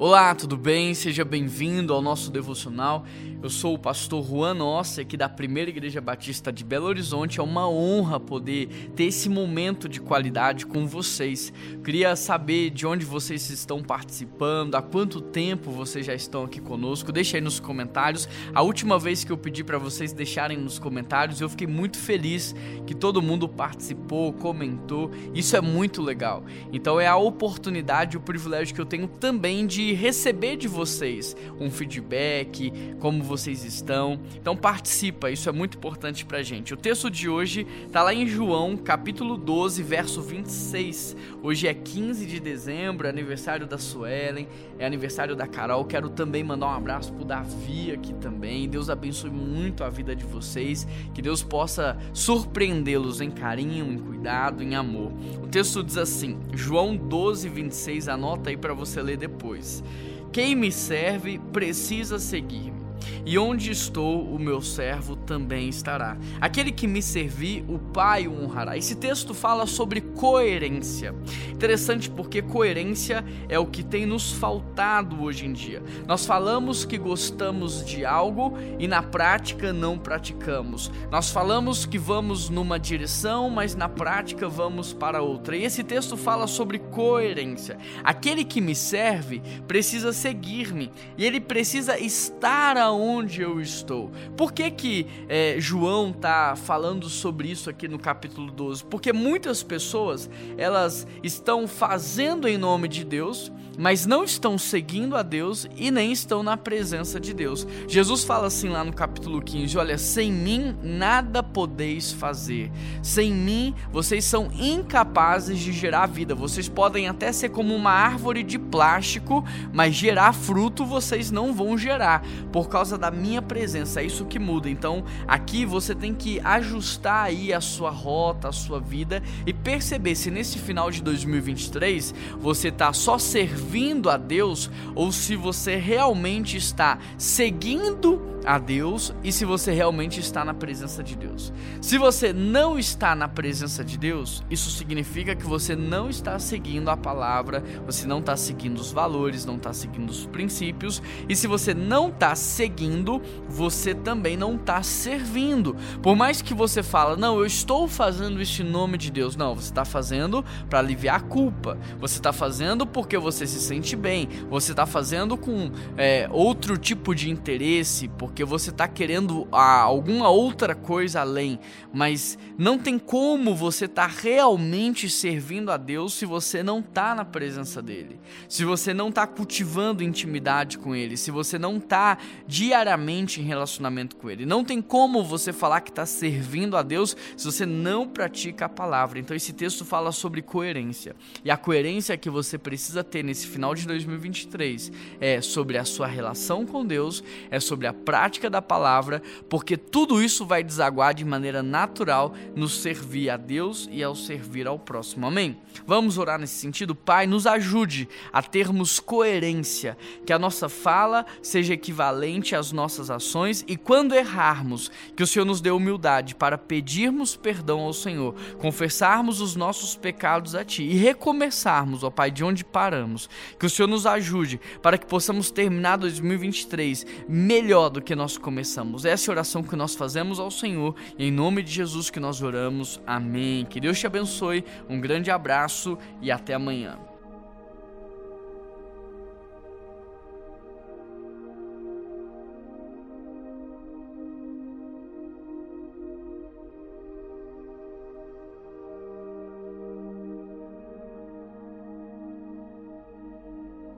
Olá, tudo bem? Seja bem-vindo ao nosso devocional. Eu sou o pastor Juan Nossi, aqui da Primeira Igreja Batista de Belo Horizonte. É uma honra poder ter esse momento de qualidade com vocês. Queria saber de onde vocês estão participando, há quanto tempo vocês já estão aqui conosco. Deixa aí nos comentários. A última vez que eu pedi para vocês deixarem nos comentários, eu fiquei muito feliz que todo mundo participou, comentou. Isso é muito legal. Então é a oportunidade, o privilégio que eu tenho também de receber de vocês um feedback, como vocês estão. Então participa, isso é muito importante pra gente. O texto de hoje tá lá em João, capítulo 12, verso 26. Hoje é 15 de dezembro, é aniversário da Suelen, é aniversário da Carol. Quero também mandar um abraço pro Davi aqui também. Deus abençoe muito a vida de vocês, que Deus possa surpreendê-los em carinho, em cuidado, em amor. O texto diz assim: João 12, 26, anota aí para você ler depois. Quem me serve precisa seguir-me e onde estou, o meu servo também estará. Aquele que me servir, o Pai o honrará. Esse texto fala sobre coerência. Interessante porque coerência é o que tem nos faltado hoje em dia. Nós falamos que gostamos de algo e na prática não praticamos. Nós falamos que vamos numa direção, mas na prática vamos para outra. E esse texto fala sobre coerência. Aquele que me serve precisa seguir-me e ele precisa estar onde eu estou. Por que que é, João está falando sobre isso aqui no capítulo 12? Porque muitas pessoas, elas estão fazendo em nome de Deus, mas não estão seguindo a Deus e nem estão na presença de Deus. Jesus fala assim lá no capítulo 15: Olha, sem mim nada podeis fazer. Sem mim vocês são incapazes de gerar vida. Vocês podem até ser como uma árvore de plástico, mas gerar fruto vocês não vão gerar por causa da minha presença. É isso que muda. Então, aqui você tem que ajustar aí a sua rota, a sua vida e perceber se nesse final de 2023 você está só servindo a Deus ou se você realmente está seguindo a Deus e se você realmente está na presença de Deus. Se você não está na presença de Deus, isso significa que você não está seguindo a palavra, você não está seguindo os valores, não está seguindo os princípios, e se você não está seguindo, você também não está servindo. Por mais que você fala, não, eu estou fazendo isso em nome de Deus, não, você está fazendo para aliviar a culpa, você está fazendo porque você se sente bem, você está fazendo com é, outro tipo de interesse, porque porque você está querendo ah, alguma outra coisa além, mas não tem como você estar tá realmente servindo a Deus se você não está na presença dele, se você não está cultivando intimidade com ele, se você não está diariamente em relacionamento com ele. Não tem como você falar que está servindo a Deus se você não pratica a palavra. Então esse texto fala sobre coerência e a coerência que você precisa ter nesse final de 2023 é sobre a sua relação com Deus, é sobre a prática prática da palavra, porque tudo isso vai desaguar de maneira natural no servir a Deus e ao servir ao próximo. Amém? Vamos orar nesse sentido? Pai, nos ajude a termos coerência, que a nossa fala seja equivalente às nossas ações e quando errarmos, que o Senhor nos dê humildade para pedirmos perdão ao Senhor, confessarmos os nossos pecados a Ti e recomeçarmos, ó Pai, de onde paramos. Que o Senhor nos ajude para que possamos terminar 2023 melhor do que nós começamos. Essa é a oração que nós fazemos ao Senhor em nome de Jesus que nós oramos. Amém. Que Deus te abençoe. Um grande abraço e até amanhã.